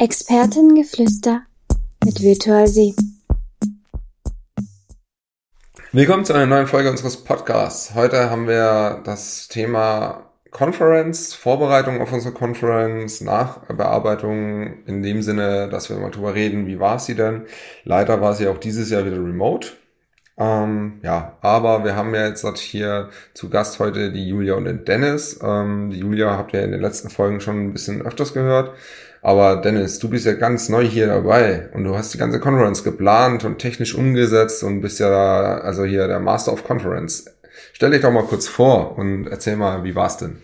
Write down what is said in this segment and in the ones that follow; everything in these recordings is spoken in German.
Expertengeflüster mit Virtual Sie. Willkommen zu einer neuen Folge unseres Podcasts. Heute haben wir das Thema Conference, Vorbereitung auf unsere Conference, Nachbearbeitung in dem Sinne, dass wir mal drüber reden, wie war sie denn? Leider war sie auch dieses Jahr wieder remote. Ähm, ja, aber wir haben ja jetzt hier zu Gast heute die Julia und den Dennis. Ähm, die Julia habt ihr in den letzten Folgen schon ein bisschen öfters gehört. Aber Dennis, du bist ja ganz neu hier dabei und du hast die ganze Conference geplant und technisch umgesetzt und bist ja also hier der Master of Conference. Stell dich doch mal kurz vor und erzähl mal, wie war's denn?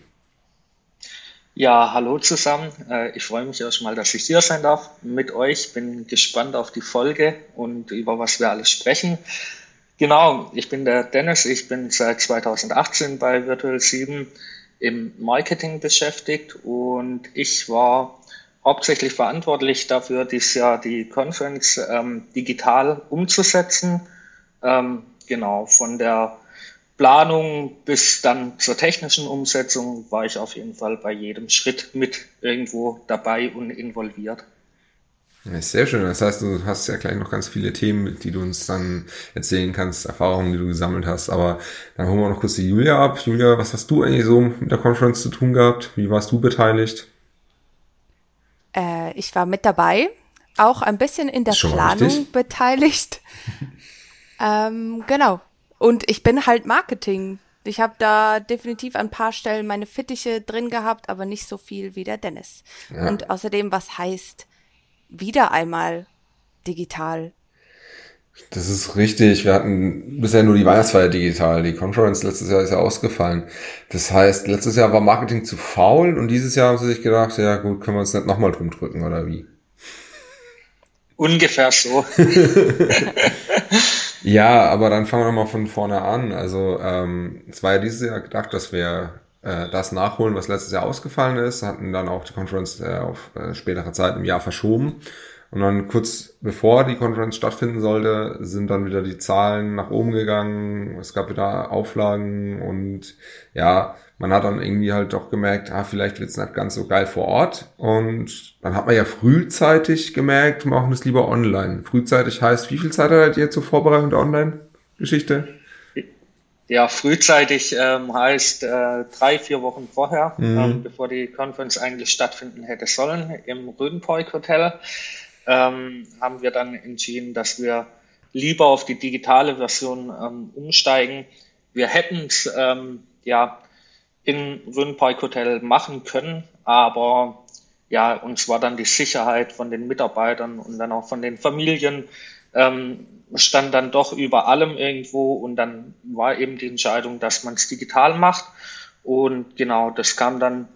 Ja, hallo zusammen. Äh, ich freue mich erstmal, dass ich hier sein darf mit euch. Bin gespannt auf die Folge und über was wir alles sprechen. Genau, ich bin der Dennis. Ich bin seit 2018 bei Virtual 7 im Marketing beschäftigt und ich war hauptsächlich verantwortlich dafür, dieses Jahr die Conference ähm, digital umzusetzen. Ähm, genau, von der Planung bis dann zur technischen Umsetzung war ich auf jeden Fall bei jedem Schritt mit irgendwo dabei und involviert. Ja, sehr schön. Das heißt, du hast ja gleich noch ganz viele Themen, die du uns dann erzählen kannst, Erfahrungen, die du gesammelt hast. Aber dann holen wir noch kurz die Julia ab. Julia, was hast du eigentlich so mit der Conference zu tun gehabt? Wie warst du beteiligt? Äh, ich war mit dabei, auch ein bisschen in der Planung richtig. beteiligt. ähm, genau. Und ich bin halt Marketing. Ich habe da definitiv an ein paar Stellen meine Fittiche drin gehabt, aber nicht so viel wie der Dennis. Ja. Und außerdem, was heißt wieder einmal digital. Das ist richtig. Wir hatten bisher nur die Weihnachtsfeier digital. Die Conference letztes Jahr ist ja ausgefallen. Das heißt, letztes Jahr war Marketing zu faul und dieses Jahr haben sie sich gedacht, ja gut, können wir uns nicht nochmal drum drücken oder wie? Ungefähr so. ja, aber dann fangen wir mal von vorne an. Also ähm, es war ja dieses Jahr gedacht, dass wir äh, das nachholen, was letztes Jahr ausgefallen ist, hatten dann auch die Conference äh, auf äh, spätere Zeit im Jahr verschoben. Und dann kurz bevor die Conference stattfinden sollte, sind dann wieder die Zahlen nach oben gegangen. Es gab wieder Auflagen und ja, man hat dann irgendwie halt doch gemerkt, ah, vielleicht wird's nicht ganz so geil vor Ort. Und dann hat man ja frühzeitig gemerkt, wir machen das lieber online. Frühzeitig heißt, wie viel Zeit hattet ihr zur Vorbereitung der Online-Geschichte? Ja, frühzeitig ähm, heißt äh, drei, vier Wochen vorher, mhm. ähm, bevor die Conference eigentlich stattfinden hätte sollen, im Rödenpoik Hotel, ähm, haben wir dann entschieden, dass wir lieber auf die digitale Version ähm, umsteigen. Wir hätten es ähm, ja in Rödenpoik Hotel machen können, aber ja, uns war dann die Sicherheit von den Mitarbeitern und dann auch von den Familien ähm, stand dann doch über allem irgendwo und dann war eben die Entscheidung, dass man es digital macht. Und genau, das kam dann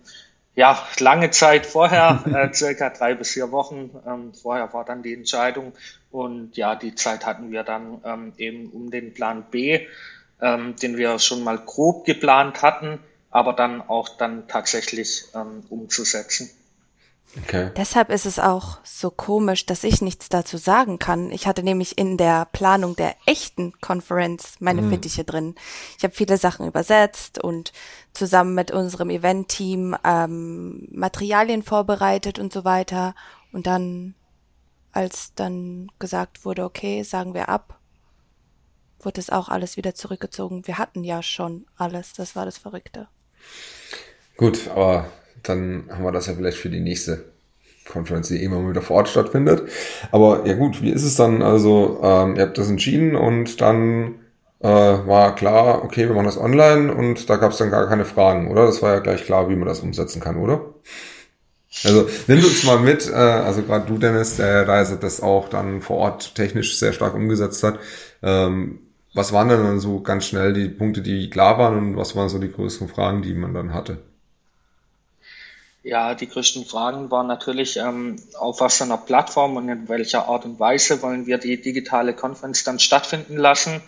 ja lange Zeit vorher, äh, circa drei bis vier Wochen. Ähm, vorher war dann die Entscheidung und ja, die Zeit hatten wir dann ähm, eben um den Plan B, ähm, den wir schon mal grob geplant hatten, aber dann auch dann tatsächlich ähm, umzusetzen. Okay. Deshalb ist es auch so komisch, dass ich nichts dazu sagen kann. Ich hatte nämlich in der Planung der echten Conference meine mhm. Fittiche drin. Ich habe viele Sachen übersetzt und zusammen mit unserem Event-Team ähm, Materialien vorbereitet und so weiter. Und dann, als dann gesagt wurde, okay, sagen wir ab, wurde es auch alles wieder zurückgezogen. Wir hatten ja schon alles. Das war das Verrückte. Gut, aber dann haben wir das ja vielleicht für die nächste Conference, die immer wieder vor Ort stattfindet. Aber ja gut, wie ist es dann? Also ähm, ihr habt das entschieden und dann äh, war klar, okay, wir machen das online und da gab es dann gar keine Fragen, oder? Das war ja gleich klar, wie man das umsetzen kann, oder? Also nimm uns mal mit, äh, also gerade du, Dennis, der da das auch dann vor Ort technisch sehr stark umgesetzt hat. Ähm, was waren denn dann so ganz schnell die Punkte, die klar waren und was waren so die größten Fragen, die man dann hatte? Ja, die größten Fragen waren natürlich, ähm, auf was einer Plattform und in welcher Art und Weise wollen wir die digitale Konferenz dann stattfinden lassen.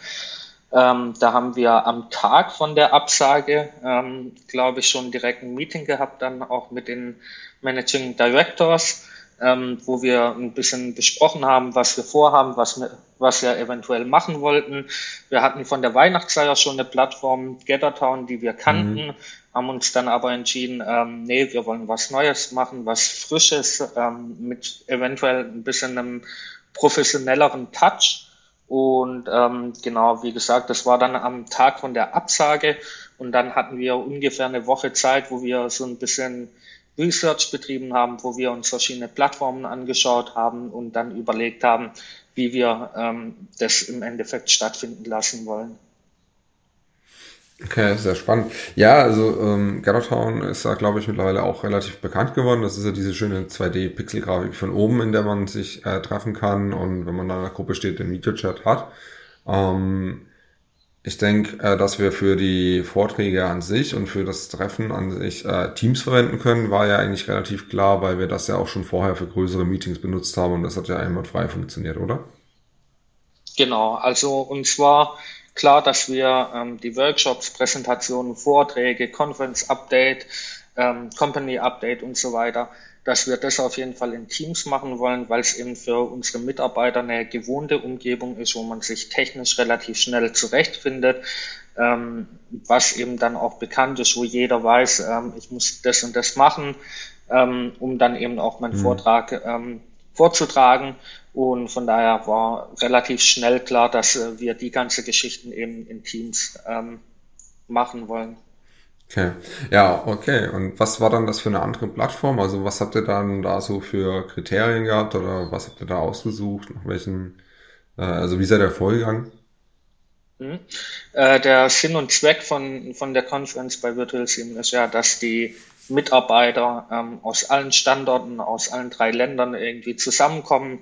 Ähm, da haben wir am Tag von der Absage, ähm, glaube ich, schon direkt ein Meeting gehabt, dann auch mit den Managing Directors, ähm, wo wir ein bisschen besprochen haben, was wir vorhaben, was wir, was wir eventuell machen wollten. Wir hatten von der Weihnachtsfeier schon eine Plattform Gathertown, die wir kannten, mhm. haben uns dann aber entschieden, ähm, nee, wir wollen was Neues machen, was Frisches, ähm, mit eventuell ein bisschen einem professionelleren Touch. Und ähm, genau, wie gesagt, das war dann am Tag von der Absage und dann hatten wir ungefähr eine Woche Zeit, wo wir so ein bisschen Research betrieben haben, wo wir uns verschiedene Plattformen angeschaut haben und dann überlegt haben, wie wir ähm, das im Endeffekt stattfinden lassen wollen. Okay, sehr spannend. Ja, also ähm, Gathertown ist da, glaube ich, mittlerweile auch relativ bekannt geworden. Das ist ja diese schöne 2D-Pixel-Grafik von oben, in der man sich äh, treffen kann und wenn man da in der Gruppe steht, den Videochat hat. Ähm, ich denke, äh, dass wir für die Vorträge an sich und für das Treffen an sich äh, Teams verwenden können, war ja eigentlich relativ klar, weil wir das ja auch schon vorher für größere Meetings benutzt haben und das hat ja einwandfrei funktioniert, oder? Genau, also uns war klar, dass wir ähm, die Workshops, Präsentationen, Vorträge, Conference Update, ähm, Company Update und so weiter dass wir das auf jeden Fall in Teams machen wollen, weil es eben für unsere Mitarbeiter eine gewohnte Umgebung ist, wo man sich technisch relativ schnell zurechtfindet, ähm, was eben dann auch bekannt ist, wo jeder weiß, ähm, ich muss das und das machen, ähm, um dann eben auch meinen mhm. Vortrag ähm, vorzutragen. Und von daher war relativ schnell klar, dass äh, wir die ganze Geschichten eben in Teams ähm, machen wollen. Okay. Ja, okay. Und was war dann das für eine andere Plattform? Also was habt ihr dann da so für Kriterien gehabt oder was habt ihr da ausgesucht? Nach welchen, äh, also wie seid ihr vorgegangen? Mhm. Äh, der Sinn und Zweck von, von der Conference bei Virtual Sim ist ja, dass die Mitarbeiter ähm, aus allen Standorten, aus allen drei Ländern irgendwie zusammenkommen,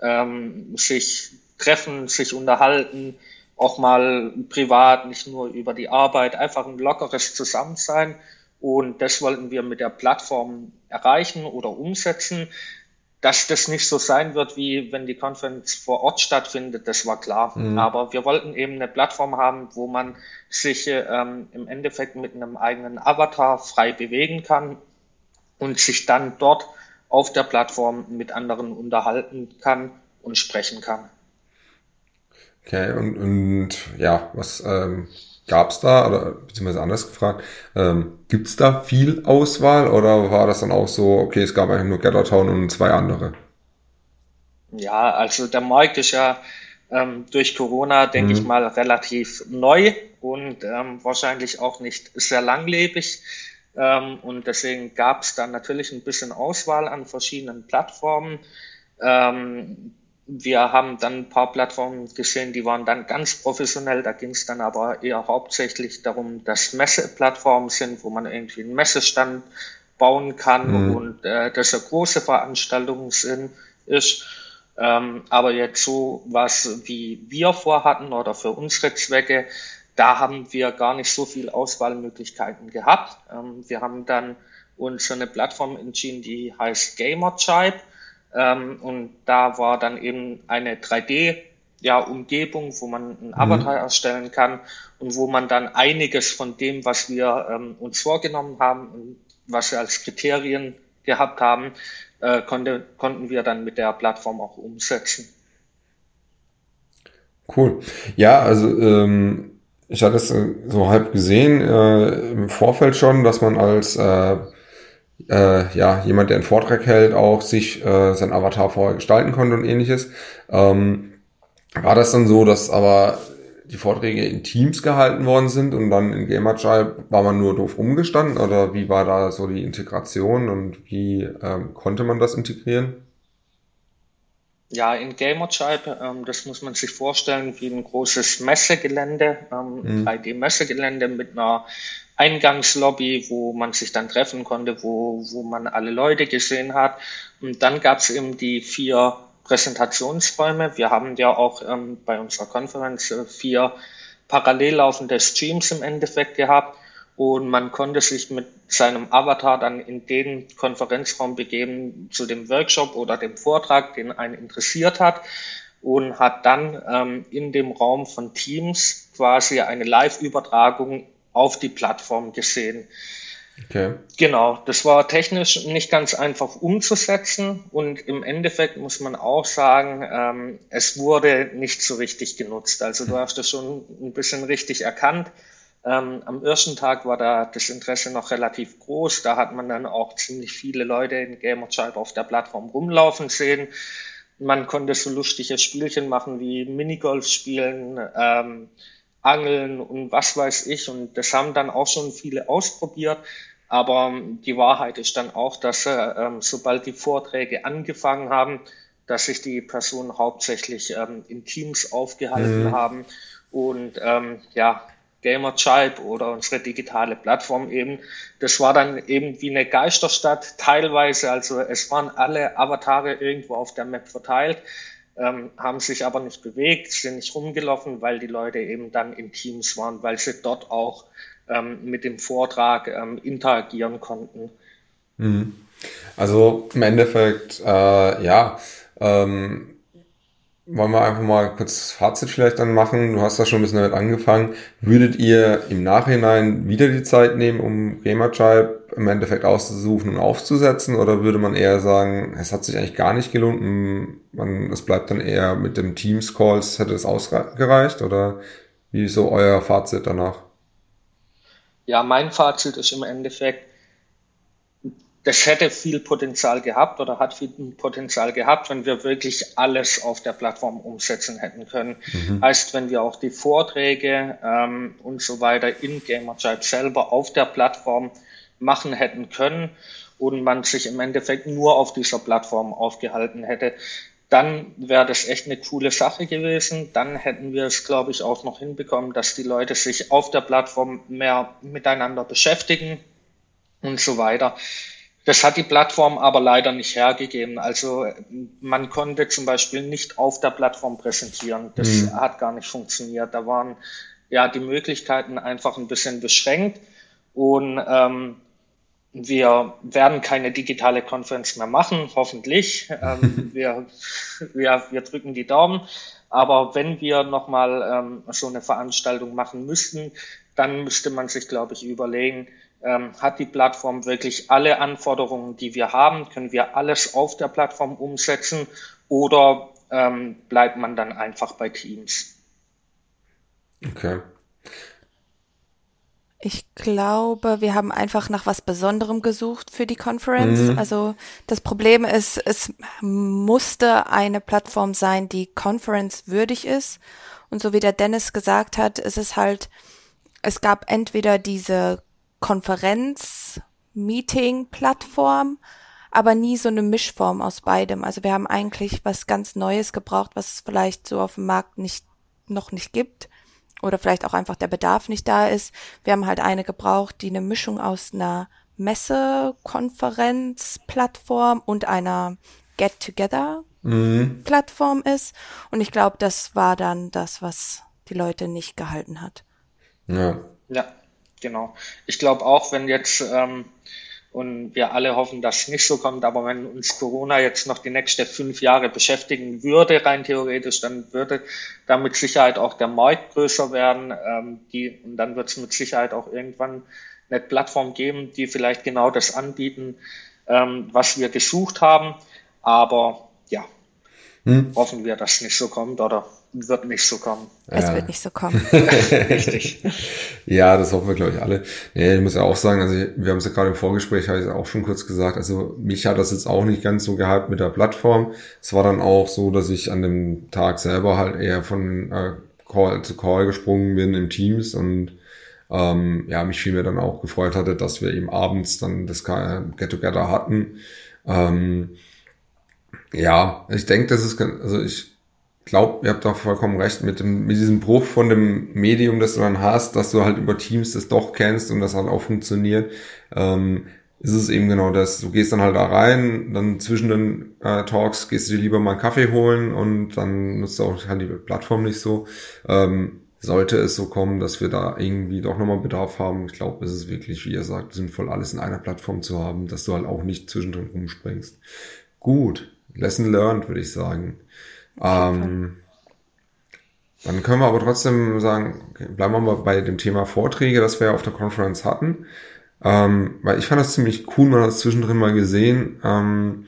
ähm, sich treffen, sich unterhalten, auch mal privat, nicht nur über die Arbeit, einfach ein lockeres Zusammensein. Und das wollten wir mit der Plattform erreichen oder umsetzen. Dass das nicht so sein wird, wie wenn die Conference vor Ort stattfindet, das war klar. Mhm. Aber wir wollten eben eine Plattform haben, wo man sich ähm, im Endeffekt mit einem eigenen Avatar frei bewegen kann und sich dann dort auf der Plattform mit anderen unterhalten kann und sprechen kann. Okay, und, und ja, was ähm, gab da, oder beziehungsweise anders gefragt, ähm, gibt da viel Auswahl oder war das dann auch so, okay, es gab eigentlich nur Gathertown und zwei andere? Ja, also der Markt ist ja ähm, durch Corona, denke mhm. ich mal, relativ neu und ähm, wahrscheinlich auch nicht sehr langlebig. Ähm, und deswegen gab es dann natürlich ein bisschen Auswahl an verschiedenen Plattformen. Ähm, wir haben dann ein paar Plattformen gesehen, die waren dann ganz professionell. Da ging es dann aber eher hauptsächlich darum, dass Messeplattformen sind, wo man irgendwie einen Messestand bauen kann mhm. und äh, dass eine große Veranstaltungen sind, ist. Ähm, aber jetzt so was wie wir vorhatten oder für unsere Zwecke, da haben wir gar nicht so viel Auswahlmöglichkeiten gehabt. Ähm, wir haben dann uns für eine Plattform entschieden, die heißt Gamertribe. Ähm, und da war dann eben eine 3D ja, Umgebung, wo man einen Avatar mhm. erstellen kann und wo man dann einiges von dem, was wir ähm, uns vorgenommen haben und was wir als Kriterien gehabt haben, äh, konnte, konnten wir dann mit der Plattform auch umsetzen. Cool. Ja, also ähm, ich hatte es äh, so halb gesehen äh, im Vorfeld schon, dass man als äh, äh, ja, jemand, der einen Vortrag hält, auch sich äh, sein Avatar vorher gestalten konnte und ähnliches. Ähm, war das dann so, dass aber die Vorträge in Teams gehalten worden sind und dann in Gamertribe war man nur doof rumgestanden oder wie war da so die Integration und wie ähm, konnte man das integrieren? Ja, in Gamertribe, ähm, das muss man sich vorstellen wie ein großes Messegelände, ähm, mhm. 3D-Messegelände mit einer Eingangslobby, wo man sich dann treffen konnte, wo, wo man alle Leute gesehen hat. Und dann gab es eben die vier Präsentationsräume. Wir haben ja auch ähm, bei unserer Konferenz äh, vier parallel laufende Streams im Endeffekt gehabt. Und man konnte sich mit seinem Avatar dann in den Konferenzraum begeben zu dem Workshop oder dem Vortrag, den einen interessiert hat. Und hat dann ähm, in dem Raum von Teams quasi eine Live-Übertragung auf die Plattform gesehen. Okay. Genau, das war technisch nicht ganz einfach umzusetzen und im Endeffekt muss man auch sagen, ähm, es wurde nicht so richtig genutzt. Also du hast das schon ein bisschen richtig erkannt. Ähm, am ersten Tag war da das Interesse noch relativ groß. Da hat man dann auch ziemlich viele Leute in Gamerchild auf der Plattform rumlaufen sehen. Man konnte so lustige Spielchen machen wie Minigolf spielen, ähm, Angeln und was weiß ich. Und das haben dann auch schon viele ausprobiert. Aber die Wahrheit ist dann auch, dass äh, sobald die Vorträge angefangen haben, dass sich die Personen hauptsächlich ähm, in Teams aufgehalten mhm. haben und ähm, ja, Gamerchild oder unsere digitale Plattform eben, das war dann eben wie eine Geisterstadt teilweise, also es waren alle Avatare irgendwo auf der Map verteilt, ähm, haben sich aber nicht bewegt, sind nicht rumgelaufen, weil die Leute eben dann in Teams waren, weil sie dort auch ähm, mit dem Vortrag ähm, interagieren konnten. Mhm. Also im Endeffekt, äh, ja, ähm, wollen wir einfach mal kurz Fazit vielleicht dann machen. Du hast da schon ein bisschen damit angefangen. Würdet ihr im Nachhinein wieder die Zeit nehmen, um Gamertribe im Endeffekt auszusuchen und aufzusetzen? Oder würde man eher sagen, es hat sich eigentlich gar nicht gelohnt, man, es bleibt dann eher mit dem Teams Calls, hätte es ausgereicht? Oder wie ist so euer Fazit danach? ja, mein Fazit ist im Endeffekt, das hätte viel Potenzial gehabt oder hat viel Potenzial gehabt, wenn wir wirklich alles auf der Plattform umsetzen hätten können. Mhm. Heißt, wenn wir auch die Vorträge ähm, und so weiter in GamerChild selber auf der Plattform machen hätten können und man sich im Endeffekt nur auf dieser Plattform aufgehalten hätte, dann wäre das echt eine coole Sache gewesen. Dann hätten wir es, glaube ich, auch noch hinbekommen, dass die Leute sich auf der Plattform mehr miteinander beschäftigen und so weiter. Das hat die Plattform aber leider nicht hergegeben. Also man konnte zum Beispiel nicht auf der Plattform präsentieren. Das mhm. hat gar nicht funktioniert. Da waren ja die Möglichkeiten einfach ein bisschen beschränkt. Und ähm, wir werden keine digitale Konferenz mehr machen, hoffentlich. Ähm, wir, wir, wir drücken die Daumen. Aber wenn wir nochmal ähm, so eine Veranstaltung machen müssten, dann müsste man sich, glaube ich, überlegen, ähm, hat die Plattform wirklich alle Anforderungen, die wir haben? Können wir alles auf der Plattform umsetzen oder ähm, bleibt man dann einfach bei Teams? Okay. Ich glaube, wir haben einfach nach was Besonderem gesucht für die Conference. Mhm. Also das Problem ist, es musste eine Plattform sein, die Conference würdig ist. Und so wie der Dennis gesagt hat, ist es halt, es gab entweder diese Konferenz-Meeting-Plattform, aber nie so eine Mischform aus beidem. Also wir haben eigentlich was ganz Neues gebraucht, was es vielleicht so auf dem Markt nicht, noch nicht gibt oder vielleicht auch einfach der Bedarf nicht da ist. Wir haben halt eine gebraucht, die eine Mischung aus einer Messekonferenzplattform und einer Get-Together-Plattform mhm. ist. Und ich glaube, das war dann das, was die Leute nicht gehalten hat. Ja. Ja, genau. Ich glaube auch, wenn jetzt ähm, und wir alle hoffen, dass es nicht so kommt. Aber wenn uns Corona jetzt noch die nächsten fünf Jahre beschäftigen würde, rein theoretisch, dann würde da mit Sicherheit auch der Markt größer werden. Ähm, die, und dann wird es mit Sicherheit auch irgendwann eine Plattform geben, die vielleicht genau das anbieten, ähm, was wir gesucht haben. Aber ja, hm? hoffen wir, dass es nicht so kommt oder wird nicht so kommen. Es ja. wird nicht so kommen. Richtig. ja, das hoffen wir, glaube ich, alle. Nee, ich muss ja auch sagen, also wir haben es ja gerade im Vorgespräch, habe ich auch schon kurz gesagt, also mich hat das jetzt auch nicht ganz so gehabt mit der Plattform. Es war dann auch so, dass ich an dem Tag selber halt eher von äh, Call zu Call gesprungen bin im Teams und ähm, ja, mich vielmehr dann auch gefreut hatte, dass wir eben abends dann das Get-Together hatten. Ähm, ja, ich denke, das ist, also ich glaube, ihr habt auch vollkommen recht mit dem, mit diesem Bruch von dem Medium, das du dann hast, dass du halt über Teams das doch kennst und das halt auch funktioniert. Ähm, ist es eben genau das. Du gehst dann halt da rein, dann zwischen den äh, Talks gehst du dir lieber mal einen Kaffee holen und dann nutzt du auch halt die Plattform nicht so. Ähm, sollte es so kommen, dass wir da irgendwie doch nochmal Bedarf haben, ich glaube, es ist wirklich, wie ihr sagt, sinnvoll, alles in einer Plattform zu haben, dass du halt auch nicht zwischendrin rumspringst. Gut, Lesson learned, würde ich sagen. Ähm, dann können wir aber trotzdem sagen, okay, bleiben wir mal bei dem Thema Vorträge, das wir ja auf der Conference hatten. Ähm, weil ich fand das ziemlich cool, man hat es zwischendrin mal gesehen, ähm,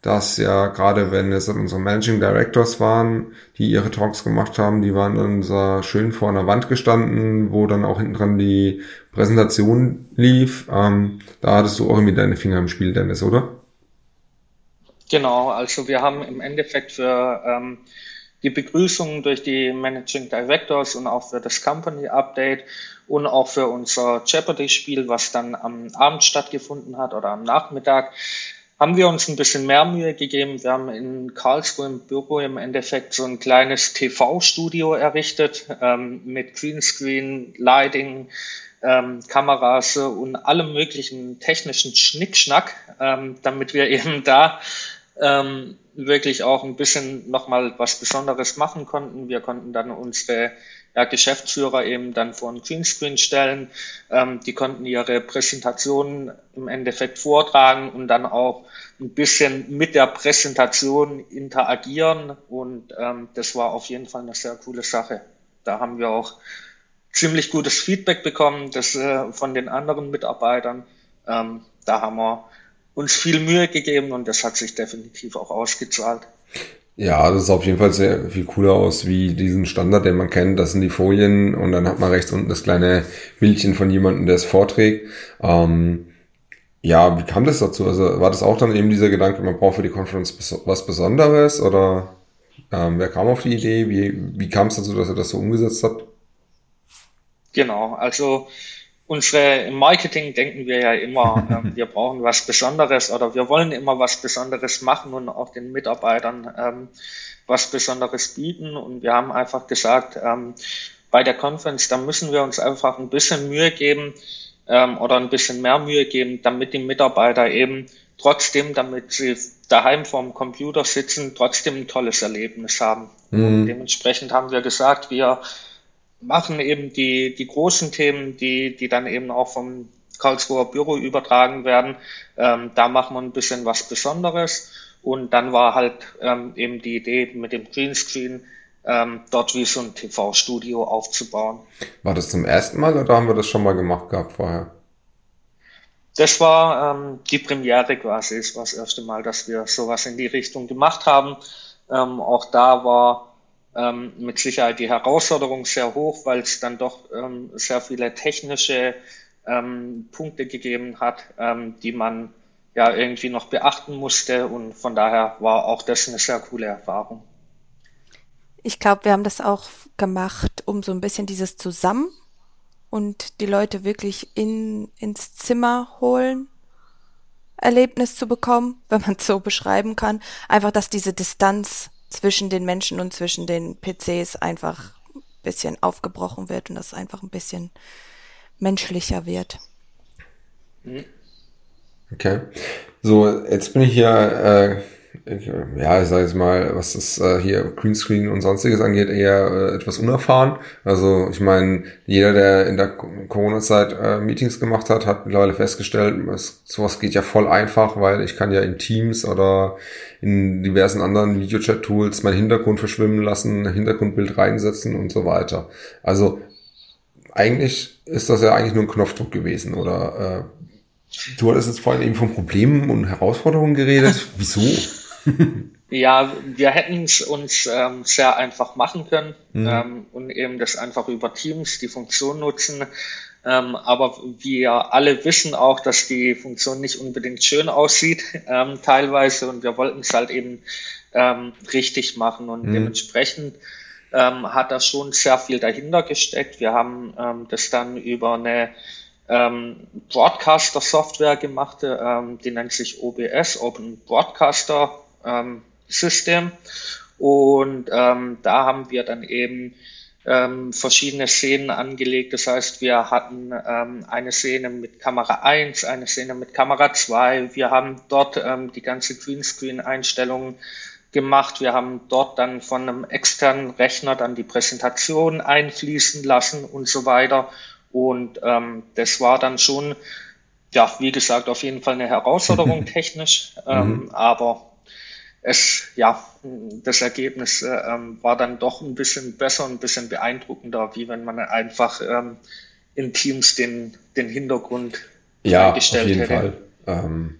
dass ja gerade wenn es unsere Managing Directors waren, die ihre Talks gemacht haben, die waren dann so schön vor einer Wand gestanden, wo dann auch hinten dran die Präsentation lief. Ähm, da hattest du auch irgendwie deine Finger im Spiel, Dennis, oder? Genau, also wir haben im Endeffekt für ähm, die Begrüßung durch die Managing Directors und auch für das Company Update und auch für unser Jeopardy-Spiel, was dann am Abend stattgefunden hat oder am Nachmittag, haben wir uns ein bisschen mehr Mühe gegeben. Wir haben in Karlsruhe im Büro im Endeffekt so ein kleines TV-Studio errichtet ähm, mit Greenscreen, Lighting, ähm, Kameras und allem möglichen technischen Schnickschnack, ähm, damit wir eben da ähm, wirklich auch ein bisschen nochmal was Besonderes machen konnten. Wir konnten dann unsere ja, Geschäftsführer eben dann vor ein Greenscreen stellen. Ähm, die konnten ihre Präsentation im Endeffekt vortragen und dann auch ein bisschen mit der Präsentation interagieren. Und ähm, das war auf jeden Fall eine sehr coole Sache. Da haben wir auch ziemlich gutes Feedback bekommen das, äh, von den anderen Mitarbeitern. Ähm, da haben wir uns viel Mühe gegeben und das hat sich definitiv auch ausgezahlt. Ja, das ist auf jeden Fall sehr viel cooler aus wie diesen Standard, den man kennt. Das sind die Folien und dann hat man rechts unten das kleine Bildchen von jemandem, der es vorträgt. Ähm, ja, wie kam das dazu? Also war das auch dann eben dieser Gedanke, man braucht für die Conference was Besonderes oder ähm, wer kam auf die Idee? Wie, wie kam es dazu, dass er das so umgesetzt hat? Genau, also unsere im Marketing denken wir ja immer, ähm, wir brauchen was Besonderes oder wir wollen immer was Besonderes machen und auch den Mitarbeitern ähm, was Besonderes bieten. Und wir haben einfach gesagt, ähm, bei der Conference, da müssen wir uns einfach ein bisschen Mühe geben ähm, oder ein bisschen mehr Mühe geben, damit die Mitarbeiter eben trotzdem, damit sie daheim vorm Computer sitzen, trotzdem ein tolles Erlebnis haben. Mhm. Und dementsprechend haben wir gesagt, wir machen eben die, die großen Themen, die, die dann eben auch vom Karlsruher Büro übertragen werden. Ähm, da machen wir ein bisschen was Besonderes. Und dann war halt ähm, eben die Idee mit dem Greenscreen, ähm, dort wie so ein TV-Studio aufzubauen. War das zum ersten Mal oder haben wir das schon mal gemacht gehabt vorher? Das war ähm, die Premiere quasi. Es war das erste Mal, dass wir sowas in die Richtung gemacht haben. Ähm, auch da war ähm, mit Sicherheit die Herausforderung sehr hoch, weil es dann doch ähm, sehr viele technische ähm, Punkte gegeben hat, ähm, die man ja irgendwie noch beachten musste und von daher war auch das eine sehr coole Erfahrung. Ich glaube, wir haben das auch gemacht, um so ein bisschen dieses Zusammen und die Leute wirklich in, ins Zimmer holen Erlebnis zu bekommen, wenn man es so beschreiben kann. Einfach, dass diese Distanz zwischen den Menschen und zwischen den PCs einfach ein bisschen aufgebrochen wird und das einfach ein bisschen menschlicher wird. Okay. So, jetzt bin ich hier ja, ich sage jetzt mal, was das äh, hier Greenscreen und sonstiges angeht, eher äh, etwas unerfahren. Also ich meine, jeder, der in der Corona-Zeit äh, Meetings gemacht hat, hat mittlerweile festgestellt, es, sowas geht ja voll einfach, weil ich kann ja in Teams oder in diversen anderen Videochat-Tools mein Hintergrund verschwimmen lassen, Hintergrundbild reinsetzen und so weiter. Also eigentlich ist das ja eigentlich nur ein Knopfdruck gewesen, oder? Äh, Du hattest jetzt vorhin eben von Problemen und Herausforderungen geredet. Wieso? Ja, wir hätten es uns ähm, sehr einfach machen können mhm. ähm, und eben das einfach über Teams die Funktion nutzen. Ähm, aber wir alle wissen auch, dass die Funktion nicht unbedingt schön aussieht, ähm, teilweise, und wir wollten es halt eben ähm, richtig machen und mhm. dementsprechend ähm, hat da schon sehr viel dahinter gesteckt. Wir haben ähm, das dann über eine ähm, Broadcaster-Software gemacht, ähm, die nennt sich OBS, Open Broadcaster ähm, System. Und ähm, da haben wir dann eben ähm, verschiedene Szenen angelegt. Das heißt, wir hatten ähm, eine Szene mit Kamera 1, eine Szene mit Kamera 2. Wir haben dort ähm, die ganze Greenscreen-Einstellungen gemacht. Wir haben dort dann von einem externen Rechner dann die Präsentation einfließen lassen und so weiter. Und ähm, das war dann schon, ja, wie gesagt, auf jeden Fall eine Herausforderung technisch, ähm, mhm. aber es, ja, das Ergebnis äh, ähm, war dann doch ein bisschen besser, ein bisschen beeindruckender, wie wenn man einfach ähm, in Teams den, den Hintergrund ja, gestellt auf jeden hätte. Fall. Ähm,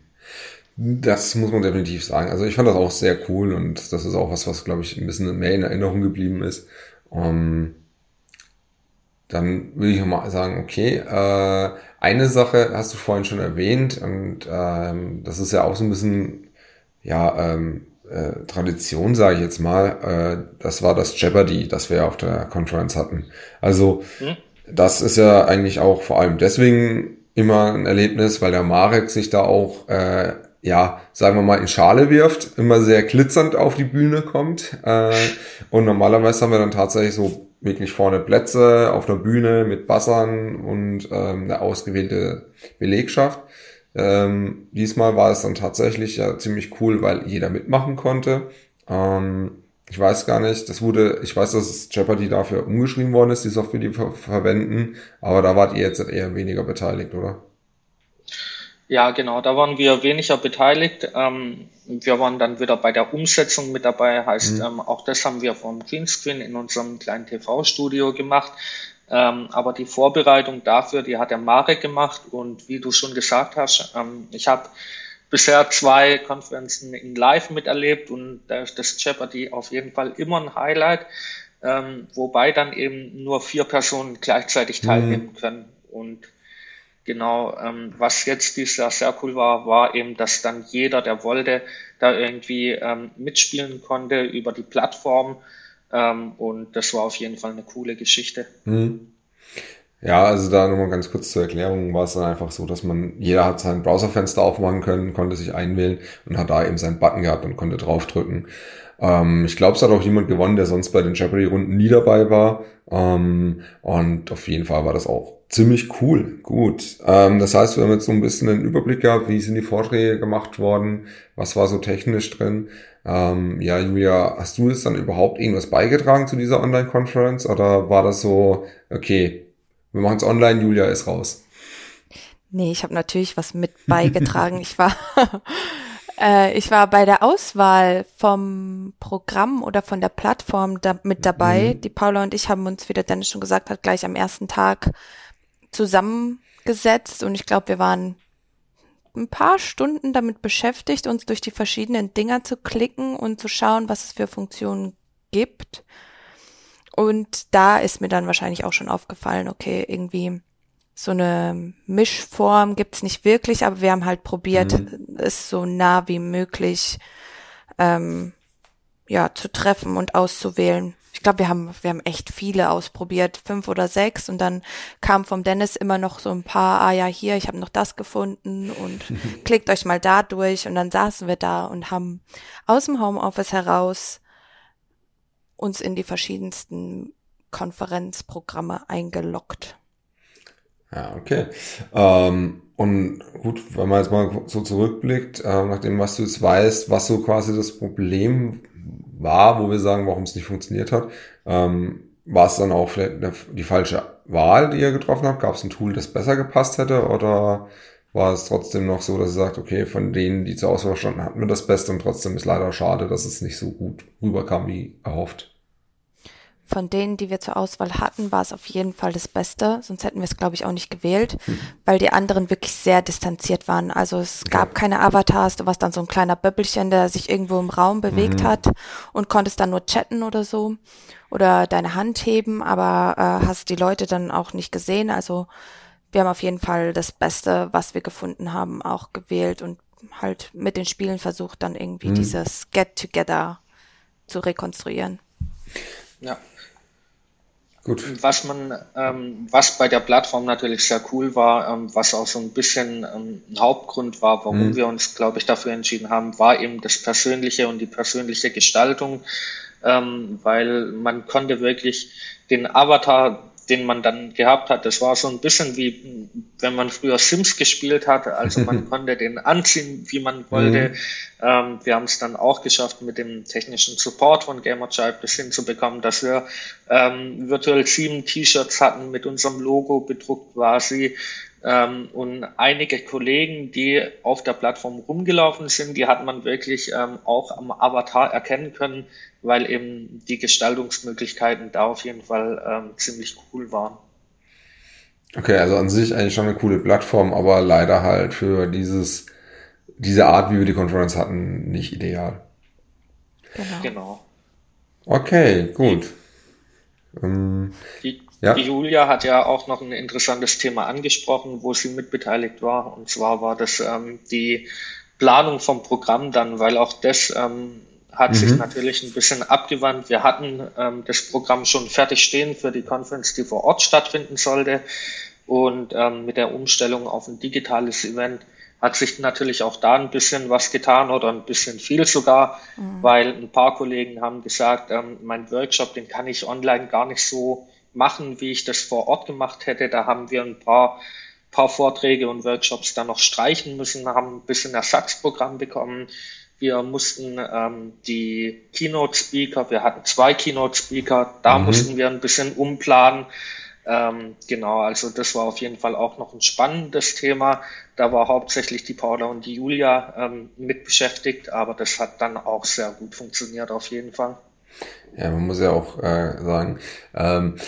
das muss man definitiv sagen. Also ich fand das auch sehr cool und das ist auch was, was glaube ich ein bisschen mehr in Erinnerung geblieben ist. Um, dann will ich mal sagen, okay, äh, eine Sache hast du vorhin schon erwähnt und ähm, das ist ja auch so ein bisschen, ja, ähm, äh, Tradition, sage ich jetzt mal. Äh, das war das Jeopardy, das wir auf der Conference hatten. Also hm? das ist ja eigentlich auch vor allem deswegen immer ein Erlebnis, weil der Marek sich da auch äh, ja, sagen wir mal, in Schale wirft, immer sehr glitzernd auf die Bühne kommt. Äh, und normalerweise haben wir dann tatsächlich so wirklich vorne Plätze auf der Bühne mit Bassern und ähm, eine ausgewählte Belegschaft. Ähm, diesmal war es dann tatsächlich ja ziemlich cool, weil jeder mitmachen konnte. Ähm, ich weiß gar nicht, das wurde, ich weiß, dass Jeopardy dafür umgeschrieben worden ist, die Software, die wir verwenden, aber da wart ihr jetzt eher weniger beteiligt, oder? Ja, genau, da waren wir weniger beteiligt. Ähm, wir waren dann wieder bei der Umsetzung mit dabei, heißt, mhm. ähm, auch das haben wir vom Greenscreen in unserem kleinen TV-Studio gemacht. Ähm, aber die Vorbereitung dafür, die hat der Marek gemacht und wie du schon gesagt hast, ähm, ich habe bisher zwei Konferenzen in Live miterlebt und da ist das Jeopardy auf jeden Fall immer ein Highlight, ähm, wobei dann eben nur vier Personen gleichzeitig mhm. teilnehmen mhm. können und Genau, ähm, was jetzt dieses Jahr sehr cool war, war eben, dass dann jeder, der wollte, da irgendwie ähm, mitspielen konnte über die Plattform. Ähm, und das war auf jeden Fall eine coole Geschichte. Mhm. Ja, also da nochmal ganz kurz zur Erklärung war es dann einfach so, dass man, jeder hat sein Browserfenster aufmachen können, konnte sich einwählen und hat da eben seinen Button gehabt und konnte draufdrücken. Ähm, ich glaube, es hat auch jemand gewonnen, der sonst bei den Jeopardy-Runden nie dabei war. Ähm, und auf jeden Fall war das auch ziemlich cool. Gut. Ähm, das heißt, wir haben jetzt so ein bisschen einen Überblick gehabt, wie sind die Vorträge gemacht worden, was war so technisch drin. Ähm, ja, Julia, hast du es dann überhaupt irgendwas beigetragen zu dieser Online-Conference oder war das so, okay, wir machen es online, Julia ist raus? Nee, ich habe natürlich was mit beigetragen. ich war äh, ich war bei der Auswahl vom Programm oder von der Plattform da, mit dabei. Mhm. Die Paula und ich haben uns, wie der Dennis schon gesagt hat, gleich am ersten Tag zusammengesetzt und ich glaube, wir waren ein paar Stunden damit beschäftigt, uns durch die verschiedenen Dinger zu klicken und zu schauen, was es für Funktionen gibt. Und da ist mir dann wahrscheinlich auch schon aufgefallen, okay, irgendwie so eine Mischform gibt's nicht wirklich, aber wir haben halt probiert, mhm. es so nah wie möglich ähm, ja zu treffen und auszuwählen ich glaube, wir haben, wir haben echt viele ausprobiert, fünf oder sechs und dann kam vom Dennis immer noch so ein paar, ah ja, hier, ich habe noch das gefunden und klickt euch mal da durch und dann saßen wir da und haben aus dem Homeoffice heraus uns in die verschiedensten Konferenzprogramme eingeloggt. Ja, okay. Ähm, und gut, wenn man jetzt mal so zurückblickt, äh, nach dem, was du jetzt weißt, was so quasi das Problem war, wo wir sagen, warum es nicht funktioniert hat. Ähm, war es dann auch vielleicht die falsche Wahl, die ihr getroffen habt? Gab es ein Tool, das besser gepasst hätte? Oder war es trotzdem noch so, dass ihr sagt, okay, von denen, die zur Auswahl standen, hatten wir das Beste und trotzdem ist leider schade, dass es nicht so gut rüberkam wie erhofft? Von denen, die wir zur Auswahl hatten, war es auf jeden Fall das Beste. Sonst hätten wir es, glaube ich, auch nicht gewählt, hm. weil die anderen wirklich sehr distanziert waren. Also es gab keine Avatars, du warst dann so ein kleiner Böppelchen, der sich irgendwo im Raum bewegt mhm. hat und konntest dann nur chatten oder so oder deine Hand heben, aber äh, hast die Leute dann auch nicht gesehen. Also wir haben auf jeden Fall das Beste, was wir gefunden haben, auch gewählt und halt mit den Spielen versucht, dann irgendwie mhm. dieses Get-Together zu rekonstruieren. Ja, Gut. Was man, ähm, was bei der Plattform natürlich sehr cool war, ähm, was auch so ein bisschen ähm, ein Hauptgrund war, warum mhm. wir uns, glaube ich, dafür entschieden haben, war eben das Persönliche und die persönliche Gestaltung, ähm, weil man konnte wirklich den Avatar den man dann gehabt hat. Das war so ein bisschen wie, wenn man früher Sims gespielt hat. Also man konnte den anziehen, wie man wollte. Mhm. Ähm, wir haben es dann auch geschafft, mit dem technischen Support von Gamerchild bis hin zu bekommen, dass wir ähm, Virtual 7 T-Shirts hatten mit unserem Logo bedruckt quasi. Ähm, und einige Kollegen, die auf der Plattform rumgelaufen sind, die hat man wirklich ähm, auch am Avatar erkennen können, weil eben die Gestaltungsmöglichkeiten da auf jeden Fall ähm, ziemlich cool waren. Okay, also an sich eigentlich schon eine coole Plattform, aber leider halt für dieses, diese Art, wie wir die Konferenz hatten, nicht ideal. Genau. genau. Okay, gut. Ähm, die, ja. die Julia hat ja auch noch ein interessantes Thema angesprochen, wo sie mitbeteiligt war. Und zwar war das ähm, die Planung vom Programm dann, weil auch das ähm, hat mhm. sich natürlich ein bisschen abgewandt. Wir hatten ähm, das Programm schon fertig stehen für die Conference, die vor Ort stattfinden sollte. Und ähm, mit der Umstellung auf ein digitales Event hat sich natürlich auch da ein bisschen was getan oder ein bisschen viel sogar, mhm. weil ein paar Kollegen haben gesagt, ähm, mein Workshop, den kann ich online gar nicht so machen, wie ich das vor Ort gemacht hätte. Da haben wir ein paar, paar Vorträge und Workshops dann noch streichen müssen, haben ein bisschen Ersatzprogramm bekommen. Wir mussten ähm, die Keynote-Speaker, wir hatten zwei Keynote-Speaker, da mhm. mussten wir ein bisschen umplanen. Ähm, genau, also das war auf jeden Fall auch noch ein spannendes Thema. Da war hauptsächlich die Paula und die Julia ähm, mit beschäftigt, aber das hat dann auch sehr gut funktioniert auf jeden Fall. Ja, man muss ja auch äh, sagen, ähm,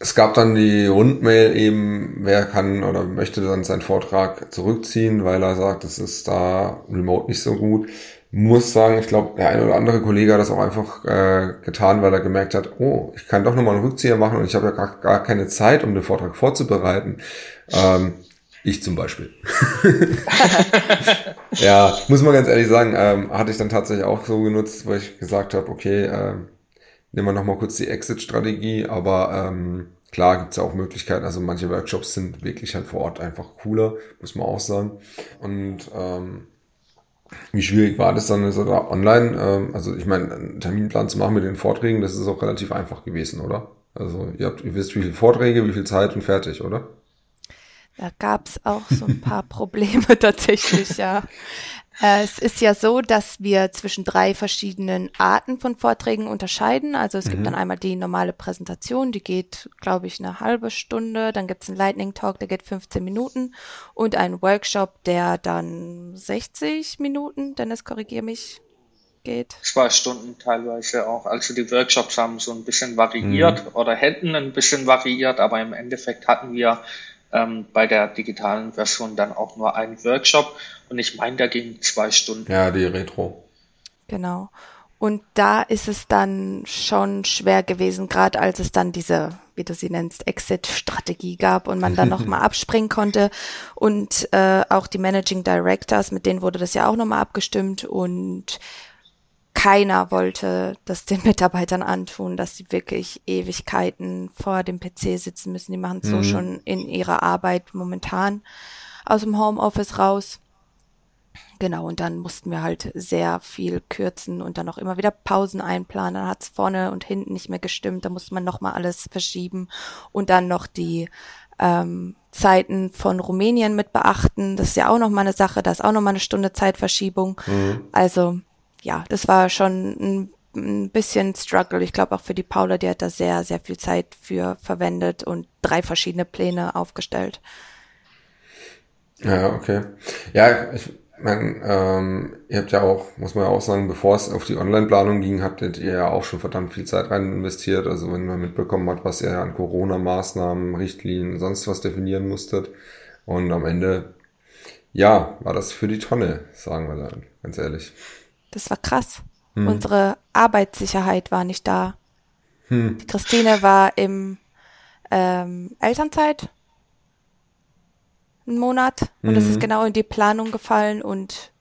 es gab dann die Rundmail eben, wer kann oder möchte dann seinen Vortrag zurückziehen, weil er sagt, es ist da remote nicht so gut muss sagen, ich glaube, der eine oder andere Kollege hat das auch einfach äh, getan, weil er gemerkt hat, oh, ich kann doch nochmal einen Rückzieher machen und ich habe ja gar, gar keine Zeit, um den Vortrag vorzubereiten. Ähm, ich zum Beispiel. ja, muss man ganz ehrlich sagen, ähm, hatte ich dann tatsächlich auch so genutzt, weil ich gesagt habe, okay, äh, nehmen wir nochmal kurz die Exit-Strategie, aber ähm, klar gibt's ja auch Möglichkeiten, also manche Workshops sind wirklich halt vor Ort einfach cooler, muss man auch sagen. Und ähm, wie schwierig war das dann so da online? Ähm, also ich meine, einen Terminplan zu machen mit den Vorträgen, das ist auch relativ einfach gewesen, oder? Also ihr habt, ihr wisst, wie viele Vorträge, wie viel Zeit und fertig, oder? Da gab's auch so ein paar Probleme tatsächlich, ja. Äh, es ist ja so, dass wir zwischen drei verschiedenen Arten von Vorträgen unterscheiden. Also es mhm. gibt dann einmal die normale Präsentation, die geht, glaube ich, eine halbe Stunde. Dann gibt es einen Lightning Talk, der geht 15 Minuten. Und einen Workshop, der dann 60 Minuten, Dennis, korrigier mich, geht. Zwei Stunden teilweise auch. Also die Workshops haben so ein bisschen variiert mhm. oder hätten ein bisschen variiert, aber im Endeffekt hatten wir ähm, bei der digitalen Version dann auch nur einen Workshop. Und ich meine, ging zwei Stunden. Ja, die Retro. Genau. Und da ist es dann schon schwer gewesen, gerade als es dann diese, wie du sie nennst, Exit-Strategie gab und man dann nochmal abspringen konnte. Und äh, auch die Managing Directors, mit denen wurde das ja auch nochmal abgestimmt und keiner wollte das den Mitarbeitern antun, dass sie wirklich Ewigkeiten vor dem PC sitzen müssen. Die machen es mhm. so schon in ihrer Arbeit momentan aus dem Homeoffice raus. Genau, und dann mussten wir halt sehr viel kürzen und dann auch immer wieder Pausen einplanen. Dann hat's vorne und hinten nicht mehr gestimmt, da musste man nochmal alles verschieben und dann noch die ähm, Zeiten von Rumänien mit beachten. Das ist ja auch nochmal eine Sache, da ist auch nochmal eine Stunde Zeitverschiebung. Mhm. Also ja, das war schon ein, ein bisschen Struggle. Ich glaube auch für die Paula, die hat da sehr, sehr viel Zeit für verwendet und drei verschiedene Pläne aufgestellt. Ja, okay. Ja, ich meine, ähm, ihr habt ja auch, muss man ja auch sagen, bevor es auf die Online-Planung ging, hattet ihr ja auch schon verdammt viel Zeit rein investiert. Also wenn man mitbekommen hat, was ihr an Corona-Maßnahmen, Richtlinien, sonst was definieren musstet. Und am Ende, ja, war das für die Tonne, sagen wir dann, ganz ehrlich. Das war krass. Hm. Unsere Arbeitssicherheit war nicht da. Hm. Die Christine war im ähm, Elternzeit einen Monat und das ist mhm. genau in die Planung gefallen und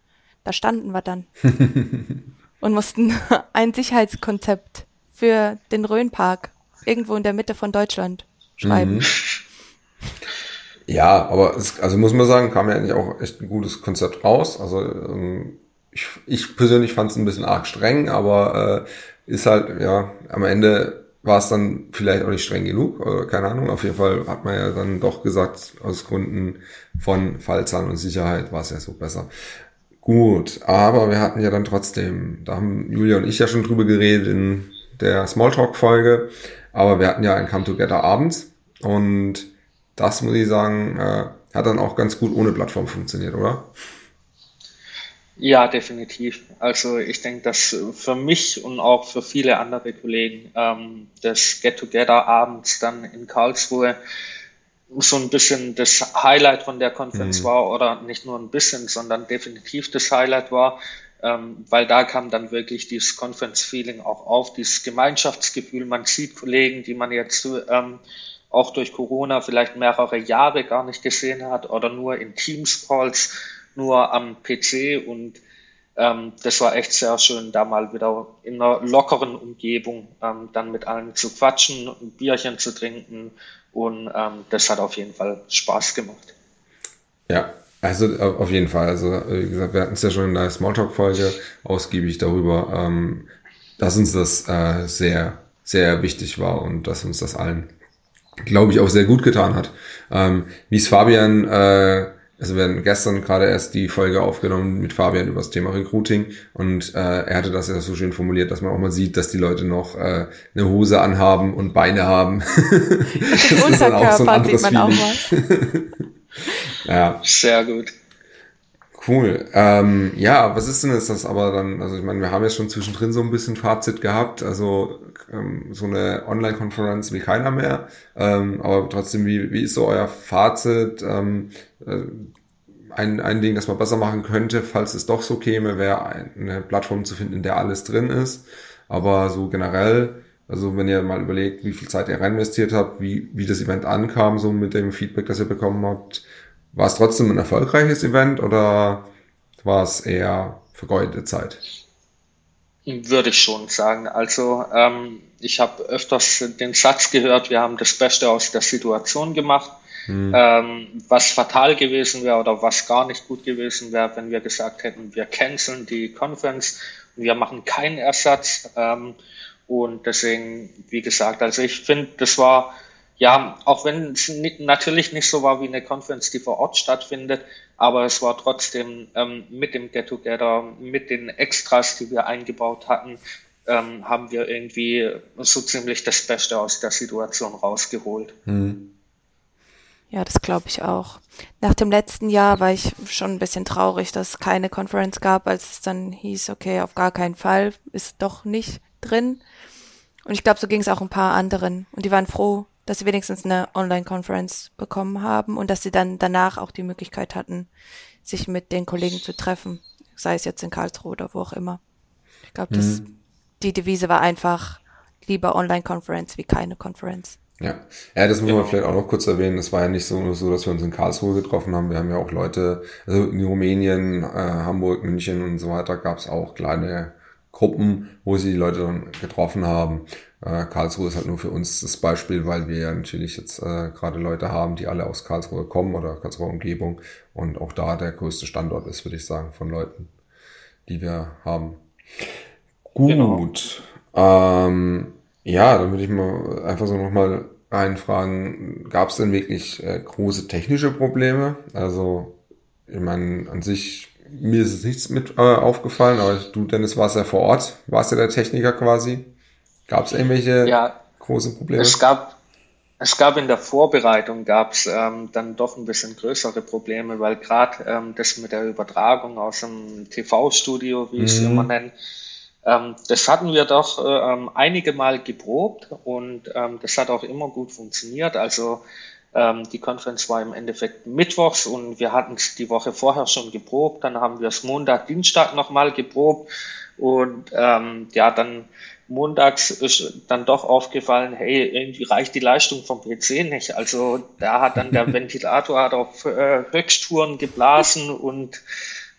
da standen wir dann und mussten ein Sicherheitskonzept für den Rhönpark irgendwo in der Mitte von Deutschland schreiben. Mhm. Ja, aber es, also muss man sagen, kam ja eigentlich auch echt ein gutes Konzept raus. Also ähm, ich, ich persönlich fand es ein bisschen arg streng, aber äh, ist halt, ja, am Ende war es dann vielleicht auch nicht streng genug, oder keine Ahnung. Auf jeden Fall hat man ja dann doch gesagt, aus Gründen von Fallzahlen und Sicherheit war es ja so besser. Gut, aber wir hatten ja dann trotzdem, da haben Julia und ich ja schon drüber geredet in der Smalltalk-Folge, aber wir hatten ja ein Come Together abends und das muss ich sagen, äh, hat dann auch ganz gut ohne Plattform funktioniert, oder? Ja, definitiv. Also ich denke, dass für mich und auch für viele andere Kollegen ähm, das Get-Together abends dann in Karlsruhe so ein bisschen das Highlight von der Konferenz mhm. war oder nicht nur ein bisschen, sondern definitiv das Highlight war, ähm, weil da kam dann wirklich dieses Conference-Feeling auch auf, dieses Gemeinschaftsgefühl. Man sieht Kollegen, die man jetzt ähm, auch durch Corona vielleicht mehrere Jahre gar nicht gesehen hat oder nur in Teams-Calls, nur am PC und ähm, das war echt sehr schön, da mal wieder in einer lockeren Umgebung ähm, dann mit allen zu quatschen, ein Bierchen zu trinken und ähm, das hat auf jeden Fall Spaß gemacht. Ja, also auf jeden Fall. Also wie gesagt, wir hatten es ja schon in der Smalltalk-Folge ausgiebig darüber, ähm, dass uns das äh, sehr, sehr wichtig war und dass uns das allen, glaube ich, auch sehr gut getan hat. Ähm, wie es Fabian äh, also wir haben gestern gerade erst die Folge aufgenommen mit Fabian über das Thema Recruiting und äh, er hatte das ja so schön formuliert, dass man auch mal sieht, dass die Leute noch äh, eine Hose anhaben und Beine haben. das ist dann auch so ein anderes Feeling. ja. Sehr gut. Cool. Ähm, ja, was ist denn jetzt das aber dann? Also ich meine, wir haben ja schon zwischendrin so ein bisschen Fazit gehabt. Also ähm, so eine Online-Konferenz wie keiner mehr. Ähm, aber trotzdem, wie, wie ist so euer Fazit? Ähm, äh, ein, ein Ding, das man besser machen könnte, falls es doch so käme, wäre eine Plattform zu finden, in der alles drin ist. Aber so generell, also wenn ihr mal überlegt, wie viel Zeit ihr rein investiert habt, wie, wie das Event ankam, so mit dem Feedback, das ihr bekommen habt, war es trotzdem ein erfolgreiches Event oder war es eher vergeudete Zeit? Würde ich schon sagen. Also ähm, ich habe öfters den Satz gehört, wir haben das Beste aus der Situation gemacht. Hm. Ähm, was fatal gewesen wäre oder was gar nicht gut gewesen wäre, wenn wir gesagt hätten, wir canceln die Conference und wir machen keinen Ersatz. Ähm, und deswegen, wie gesagt, also ich finde, das war ja, auch wenn es natürlich nicht so war wie eine Conference, die vor Ort stattfindet, aber es war trotzdem ähm, mit dem Get-Together, mit den Extras, die wir eingebaut hatten, ähm, haben wir irgendwie so ziemlich das Beste aus der Situation rausgeholt. Mhm. Ja, das glaube ich auch. Nach dem letzten Jahr war ich schon ein bisschen traurig, dass es keine Conference gab, als es dann hieß, okay, auf gar keinen Fall, ist doch nicht drin. Und ich glaube, so ging es auch ein paar anderen. Und die waren froh, dass sie wenigstens eine Online-Conference bekommen haben und dass sie dann danach auch die Möglichkeit hatten, sich mit den Kollegen zu treffen, sei es jetzt in Karlsruhe oder wo auch immer. Ich glaube, mhm. die Devise war einfach lieber Online-Conference wie keine Conference. Ja, ja, das muss man vielleicht auch noch kurz erwähnen. Es war ja nicht so, so, dass wir uns in Karlsruhe getroffen haben. Wir haben ja auch Leute, also in Rumänien, äh, Hamburg, München und so weiter gab es auch kleine Gruppen, wo sie die Leute dann getroffen haben. Äh, Karlsruhe ist halt nur für uns das Beispiel, weil wir ja natürlich jetzt äh, gerade Leute haben, die alle aus Karlsruhe kommen oder Karlsruhe Umgebung und auch da der größte Standort ist, würde ich sagen, von Leuten, die wir haben. Gut. Genau. Ähm, ja, dann würde ich mal einfach so nochmal einfragen, gab es denn wirklich äh, große technische Probleme? Also, ich meine, an sich, mir ist es nichts mit äh, aufgefallen, aber du, Dennis, warst ja vor Ort, warst ja der Techniker quasi. Gab es irgendwelche ja, großen Probleme? Es gab, es gab in der Vorbereitung gab es ähm, dann doch ein bisschen größere Probleme, weil gerade ähm, das mit der Übertragung aus dem TV-Studio, wie ich es mhm. immer nenne, ähm, das hatten wir doch äh, ähm, einige Mal geprobt und ähm, das hat auch immer gut funktioniert. Also die Konferenz war im Endeffekt mittwochs und wir hatten es die Woche vorher schon geprobt. Dann haben wir es Montag, Dienstag nochmal geprobt und ähm, ja, dann montags ist dann doch aufgefallen, hey, irgendwie reicht die Leistung vom PC nicht. Also da hat dann der Ventilator hat auf äh, Höchsttouren geblasen und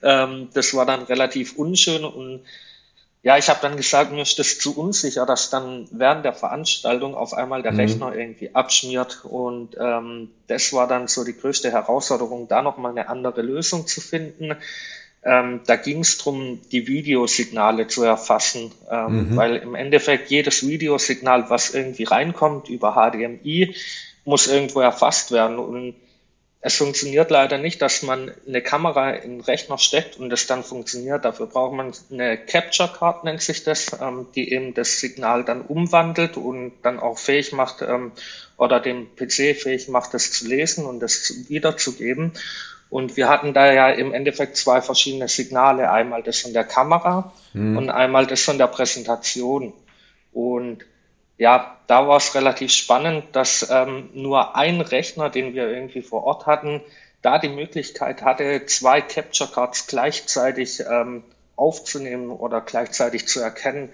ähm, das war dann relativ unschön und ja, ich habe dann gesagt, mir ist das zu unsicher, dass dann während der Veranstaltung auf einmal der mhm. Rechner irgendwie abschmiert. Und ähm, das war dann so die größte Herausforderung, da nochmal eine andere Lösung zu finden. Ähm, da ging es darum, die Videosignale zu erfassen, ähm, mhm. weil im Endeffekt jedes Videosignal, was irgendwie reinkommt über HDMI, muss irgendwo erfasst werden. Und es funktioniert leider nicht, dass man eine Kamera in den Rechner steckt und es dann funktioniert. Dafür braucht man eine Capture Card, nennt sich das, ähm, die eben das Signal dann umwandelt und dann auch fähig macht ähm, oder den PC fähig macht, das zu lesen und das wiederzugeben. Und wir hatten da ja im Endeffekt zwei verschiedene Signale. Einmal das von der Kamera mhm. und einmal das von der Präsentation. Und ja, da war es relativ spannend, dass ähm, nur ein Rechner, den wir irgendwie vor Ort hatten, da die Möglichkeit hatte, zwei Capture Cards gleichzeitig ähm, aufzunehmen oder gleichzeitig zu erkennen.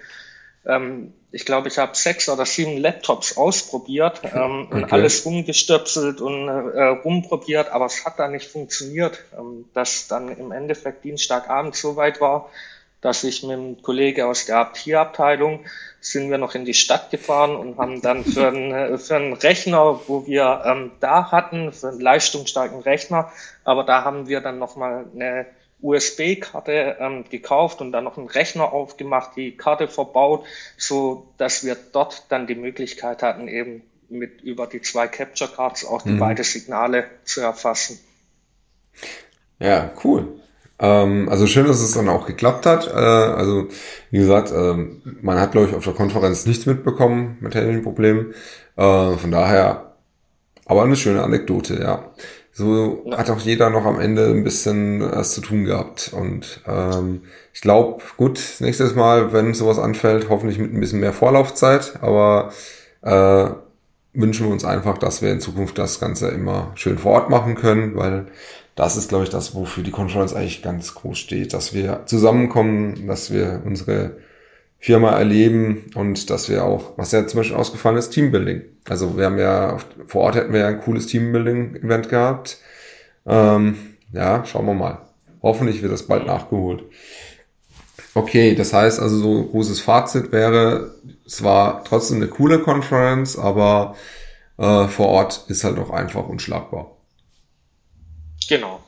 Ähm, ich glaube, ich habe sechs oder sieben Laptops ausprobiert ähm, okay. und alles rumgestöpselt und äh, rumprobiert, aber es hat da nicht funktioniert, ähm, dass dann im Endeffekt Dienstagabend so weit war, dass ich mit einem Kollege aus der Tierabteilung sind wir noch in die Stadt gefahren und haben dann für einen, äh, für einen Rechner, wo wir ähm, da hatten, für einen leistungsstarken Rechner, aber da haben wir dann nochmal eine USB-Karte ähm, gekauft und dann noch einen Rechner aufgemacht, die Karte verbaut, so dass wir dort dann die Möglichkeit hatten, eben mit über die zwei Capture Cards auch die mhm. beiden Signale zu erfassen. Ja, cool. Ähm, also schön, dass es dann auch geklappt hat. Äh, also wie gesagt, äh, man hat glaube ich auf der Konferenz nichts mitbekommen mit technischen Problemen. Äh, von daher, aber eine schöne Anekdote, ja. So ja. hat auch jeder noch am Ende ein bisschen was zu tun gehabt. Und ähm, ich glaube, gut, nächstes Mal, wenn sowas anfällt, hoffentlich mit ein bisschen mehr Vorlaufzeit, aber äh, wünschen wir uns einfach, dass wir in Zukunft das Ganze immer schön vor Ort machen können, weil das ist, glaube ich, das, wofür die Conference eigentlich ganz groß steht, dass wir zusammenkommen, dass wir unsere Firma erleben und dass wir auch, was ja zum Beispiel ausgefallen ist, Teambuilding. Also wir haben ja, vor Ort hätten wir ja ein cooles Teambuilding-Event gehabt. Ähm, ja, schauen wir mal. Hoffentlich wird das bald nachgeholt. Okay, das heißt also so großes Fazit wäre, es war trotzdem eine coole Conference, aber äh, vor Ort ist halt auch einfach unschlagbar. Genau.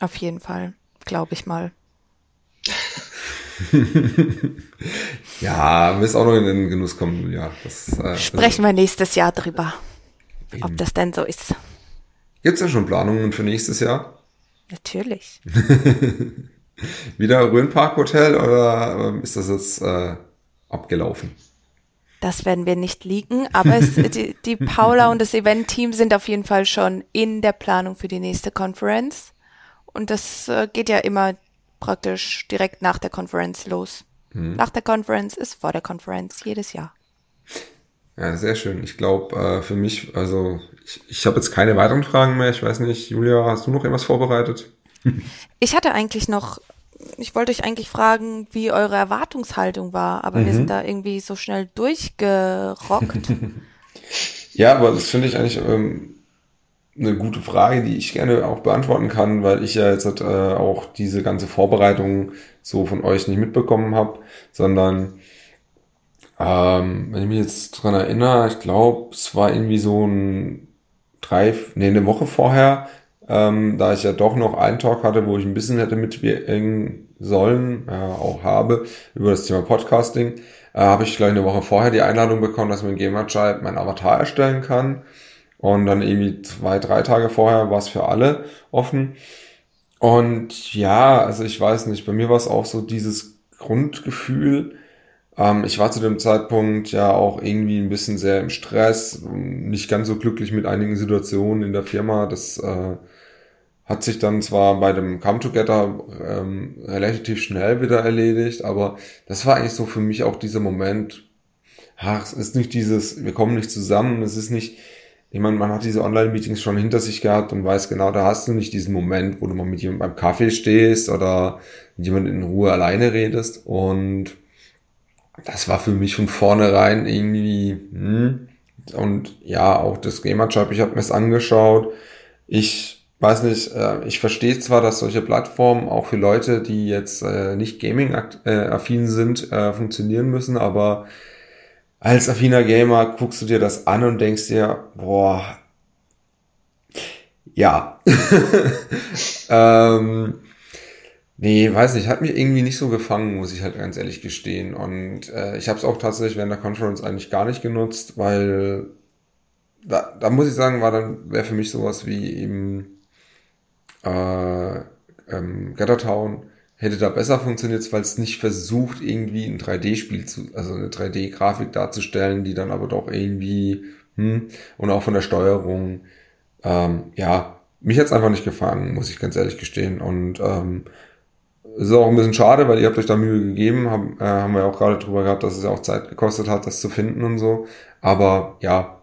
Auf jeden Fall, glaube ich mal. ja, wirst auch noch in den Genuss kommen, Julia. Das, äh, Sprechen also, wir nächstes Jahr drüber, eben. ob das denn so ist. Gibt es ja schon Planungen für nächstes Jahr? Natürlich. Wieder Rhönpark Hotel oder ähm, ist das jetzt äh, abgelaufen? Das werden wir nicht liegen, aber es, die, die Paula und das Event-Team sind auf jeden Fall schon in der Planung für die nächste Conference. Und das äh, geht ja immer praktisch direkt nach der Conference los. Mhm. Nach der Conference ist vor der Conference jedes Jahr. Ja, sehr schön. Ich glaube, äh, für mich, also ich, ich habe jetzt keine weiteren Fragen mehr. Ich weiß nicht, Julia, hast du noch irgendwas vorbereitet? Ich hatte eigentlich noch ich wollte euch eigentlich fragen, wie eure Erwartungshaltung war, aber mhm. wir sind da irgendwie so schnell durchgerockt. ja, aber das finde ich eigentlich ähm, eine gute Frage, die ich gerne auch beantworten kann, weil ich ja jetzt äh, auch diese ganze Vorbereitung so von euch nicht mitbekommen habe, sondern ähm, wenn ich mich jetzt dran erinnere, ich glaube, es war irgendwie so ein drei, nee, eine Woche vorher ähm, da ich ja doch noch einen Talk hatte, wo ich ein bisschen hätte mitwirken sollen, äh, auch habe, über das Thema Podcasting, äh, habe ich gleich eine Woche vorher die Einladung bekommen, dass man in Gamerchild mein Avatar erstellen kann. Und dann irgendwie zwei, drei Tage vorher war es für alle offen. Und ja, also ich weiß nicht, bei mir war es auch so dieses Grundgefühl, ähm, ich war zu dem Zeitpunkt ja auch irgendwie ein bisschen sehr im Stress, nicht ganz so glücklich mit einigen Situationen in der Firma. Das äh, hat sich dann zwar bei dem Come Together ähm, relativ schnell wieder erledigt, aber das war eigentlich so für mich auch dieser Moment, ach, es ist nicht dieses, wir kommen nicht zusammen, es ist nicht, ich meine, man hat diese Online-Meetings schon hinter sich gehabt und weiß genau, da hast du nicht diesen Moment, wo du mal mit jemandem beim Kaffee stehst oder mit jemandem in Ruhe alleine redest. Und das war für mich von vornherein irgendwie, hm, und ja, auch das Gamer-Job, ich habe mir es angeschaut, ich weiß nicht, äh, ich verstehe zwar, dass solche Plattformen auch für Leute, die jetzt äh, nicht Gaming-affin sind, äh, funktionieren müssen, aber als affiner Gamer guckst du dir das an und denkst dir, boah, ja. ähm, nee, weiß nicht, hat mich irgendwie nicht so gefangen, muss ich halt ganz ehrlich gestehen. Und äh, ich habe es auch tatsächlich während der Conference eigentlich gar nicht genutzt, weil da, da muss ich sagen, war dann wäre für mich sowas wie eben äh, ähm, Gattertown hätte da besser funktioniert, weil es nicht versucht, irgendwie ein 3D-Spiel zu, also eine 3D-Grafik darzustellen, die dann aber doch irgendwie, hm, und auch von der Steuerung, ähm, ja, mich hat's einfach nicht gefangen, muss ich ganz ehrlich gestehen. Und ähm, ist auch ein bisschen schade, weil ihr habt euch da Mühe gegeben, haben, äh, haben wir auch gerade drüber gehabt, dass es ja auch Zeit gekostet hat, das zu finden und so. Aber ja,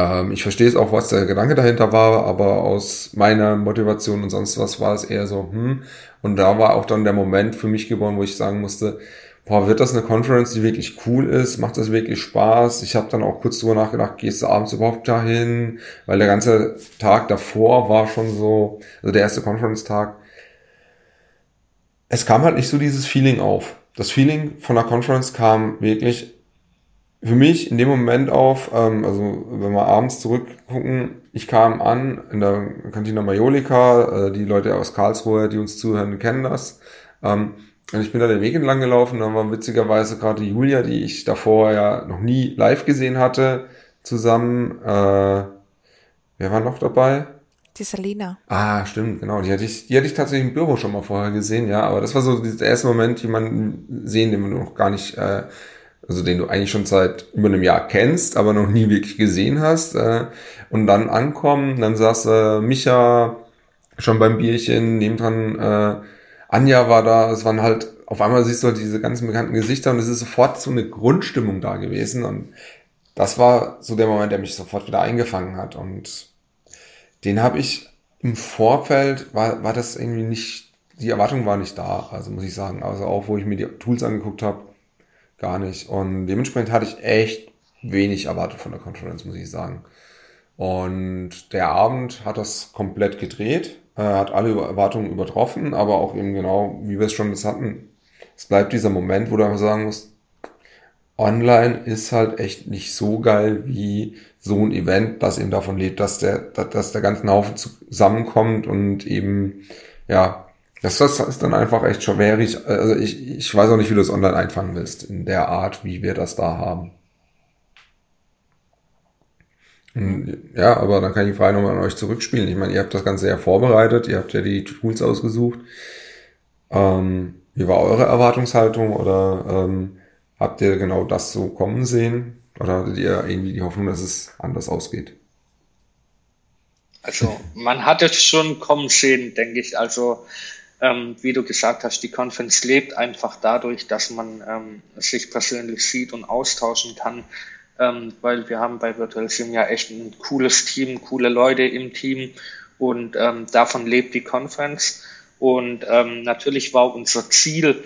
ähm, ich verstehe es auch, was der Gedanke dahinter war, aber aus meiner Motivation und sonst was war es eher so, hm. Und da war auch dann der Moment für mich geboren, wo ich sagen musste, boah, wird das eine Conference, die wirklich cool ist? Macht das wirklich Spaß? Ich habe dann auch kurz drüber nachgedacht, gehst du abends überhaupt dahin? Weil der ganze Tag davor war schon so, also der erste Conference-Tag, es kam halt nicht so dieses Feeling auf. Das Feeling von der Conference kam wirklich für mich in dem Moment auf, ähm, also wenn wir abends zurückgucken, ich kam an in der Cantina Majolika, äh, die Leute aus Karlsruhe, die uns zuhören, kennen das. Ähm, und ich bin da den Weg entlang gelaufen, da war witzigerweise gerade Julia, die ich davor ja noch nie live gesehen hatte, zusammen. Äh, wer war noch dabei? Die Selina. Ah, stimmt, genau. Die hatte ich, die hatte ich tatsächlich im Büro schon mal vorher gesehen, ja. Aber das war so der erste Moment, jemanden sehen, den man noch gar nicht äh, also den du eigentlich schon seit über einem Jahr kennst, aber noch nie wirklich gesehen hast. Äh, und dann ankommen, dann saß äh, Micha schon beim Bierchen, nebendran äh, Anja war da, es waren halt, auf einmal siehst du halt diese ganzen bekannten Gesichter und es ist sofort so eine Grundstimmung da gewesen und das war so der Moment, der mich sofort wieder eingefangen hat und den habe ich im Vorfeld, war, war das irgendwie nicht, die Erwartung war nicht da, also muss ich sagen, also auch wo ich mir die Tools angeguckt habe, gar nicht. Und dementsprechend hatte ich echt wenig erwartet von der Konferenz, muss ich sagen. Und der Abend hat das komplett gedreht, äh, hat alle Erwartungen übertroffen, aber auch eben genau, wie wir es schon hatten, es bleibt dieser Moment, wo du einfach sagen musst, online ist halt echt nicht so geil wie so ein Event, das eben davon lebt, dass der, dass der ganze Haufen zusammenkommt und eben, ja, das, das ist dann einfach echt schwierig. Also ich, ich weiß auch nicht, wie du es online einfangen willst, in der Art, wie wir das da haben. Ja, aber dann kann ich die Frage nochmal an euch zurückspielen. Ich meine, ihr habt das Ganze ja vorbereitet, ihr habt ja die Tools ausgesucht. Ähm, wie war eure Erwartungshaltung oder ähm, habt ihr genau das so kommen sehen? Oder hattet ihr irgendwie die Hoffnung, dass es anders ausgeht? Also man hat es schon kommen sehen, denke ich. Also ähm, wie du gesagt hast, die Conference lebt einfach dadurch, dass man ähm, sich persönlich sieht und austauschen kann, ähm, weil wir haben bei Virtual Sim ja echt ein cooles Team, coole Leute im Team und ähm, davon lebt die Conference. Und ähm, natürlich war unser Ziel,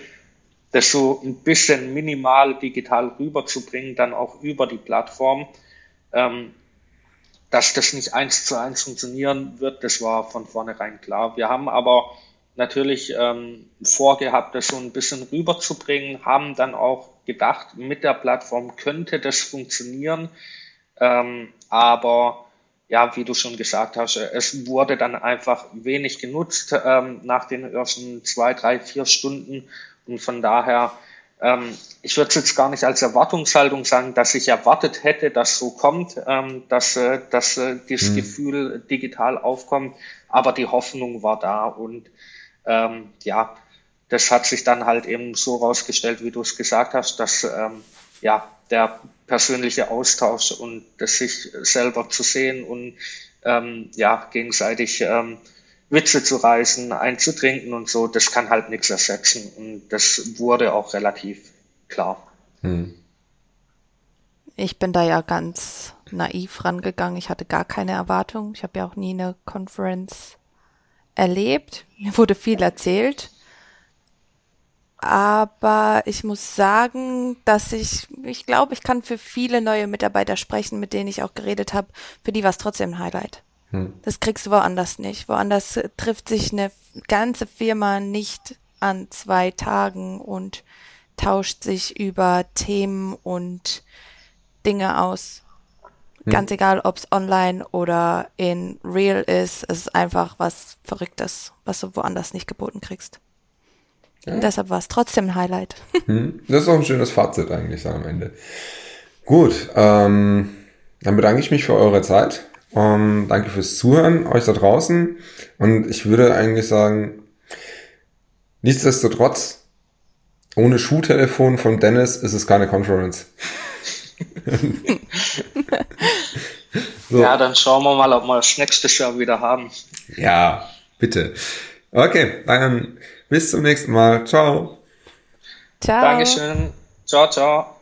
das so ein bisschen minimal digital rüberzubringen, dann auch über die Plattform. Ähm, dass das nicht eins zu eins funktionieren wird, das war von vornherein klar. Wir haben aber natürlich ähm, vorgehabt, das so ein bisschen rüberzubringen, haben dann auch gedacht, mit der Plattform könnte das funktionieren. Ähm, aber ja, wie du schon gesagt hast, es wurde dann einfach wenig genutzt ähm, nach den ersten zwei, drei, vier Stunden. Und von daher, ähm, ich würde es jetzt gar nicht als Erwartungshaltung sagen, dass ich erwartet hätte, dass so kommt, ähm, dass, äh, dass äh, dieses mhm. Gefühl digital aufkommt. Aber die Hoffnung war da und ähm, ja, das hat sich dann halt eben so rausgestellt, wie du es gesagt hast, dass ähm, ja der persönliche Austausch und das sich selber zu sehen und ähm, ja gegenseitig ähm, Witze zu reißen, einzutrinken und so, das kann halt nichts ersetzen und das wurde auch relativ klar. Hm. Ich bin da ja ganz naiv rangegangen. Ich hatte gar keine Erwartung. Ich habe ja auch nie eine Conference erlebt. Mir wurde viel erzählt. Aber ich muss sagen, dass ich, ich glaube, ich kann für viele neue Mitarbeiter sprechen, mit denen ich auch geredet habe. Für die war es trotzdem ein Highlight. Hm. Das kriegst du woanders nicht. Woanders trifft sich eine ganze Firma nicht an zwei Tagen und tauscht sich über Themen und Dinge aus. Hm. Ganz egal, ob es online oder in real ist, es ist einfach was Verrücktes, was du woanders nicht geboten kriegst. Ja. Deshalb war es trotzdem ein Highlight. Hm. Das ist auch ein schönes Fazit eigentlich am Ende. Gut, ähm, dann bedanke ich mich für eure Zeit. Um, danke fürs Zuhören, euch da draußen. Und ich würde eigentlich sagen, nichtsdestotrotz, ohne Schuhtelefon von Dennis ist es keine Conference. so. Ja, dann schauen wir mal, ob wir das nächste Jahr wieder haben. Ja, bitte. Okay, dann Bis zum nächsten Mal. Ciao. Ciao. Dankeschön. Ciao, ciao.